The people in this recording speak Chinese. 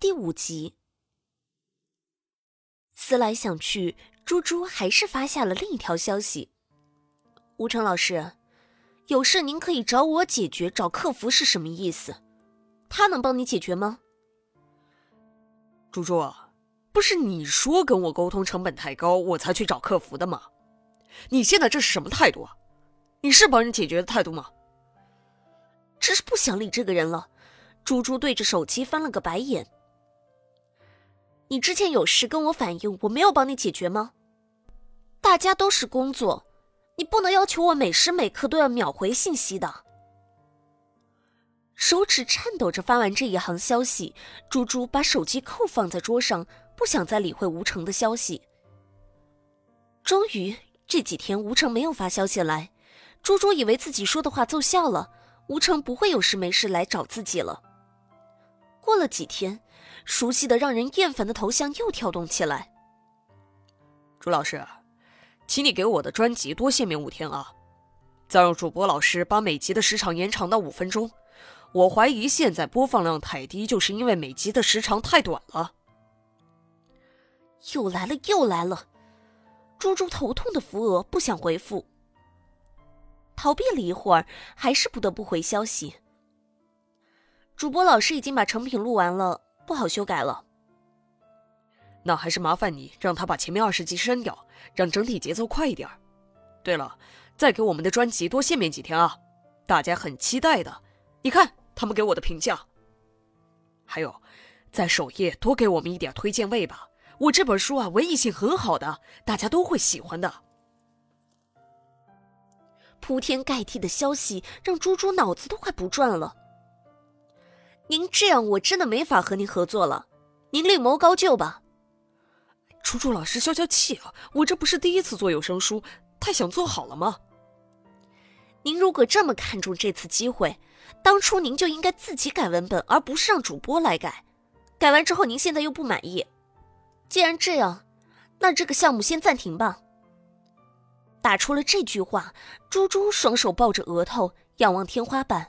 第五集，思来想去，猪猪还是发下了另一条消息：“吴成老师，有事您可以找我解决，找客服是什么意思？他能帮你解决吗？”猪猪，不是你说跟我沟通成本太高，我才去找客服的吗？你现在这是什么态度啊？你是帮人解决的态度吗？真是不想理这个人了。猪猪对着手机翻了个白眼。你之前有事跟我反映，我没有帮你解决吗？大家都是工作，你不能要求我每时每刻都要秒回信息的。手指颤抖着发完这一行消息，猪猪把手机扣放在桌上，不想再理会吴成的消息。终于这几天吴成没有发消息来，猪猪以为自己说的话奏效了，吴成不会有事没事来找自己了。过了几天。熟悉的让人厌烦的头像又跳动起来。朱老师，请你给我的专辑多限免五天啊！再让主播老师把每集的时长延长到五分钟。我怀疑现在播放量太低，就是因为每集的时长太短了。又来了，又来了！猪猪头痛的扶额，不想回复。逃避了一会儿，还是不得不回消息。主播老师已经把成品录完了。不好修改了，那还是麻烦你让他把前面二十集删掉，让整体节奏快一点。对了，再给我们的专辑多限免几天啊，大家很期待的。你看他们给我的评价。还有，在首页多给我们一点推荐位吧，我这本书啊，文艺性很好的，大家都会喜欢的。铺天盖地的消息让猪猪脑子都快不转了。您这样我真的没法和您合作了，您另谋高就吧。楚楚老师消消气啊，我这不是第一次做有声书，太想做好了吗？您如果这么看重这次机会，当初您就应该自己改文本，而不是让主播来改。改完之后您现在又不满意，既然这样，那这个项目先暂停吧。打出了这句话，猪猪双手抱着额头，仰望天花板。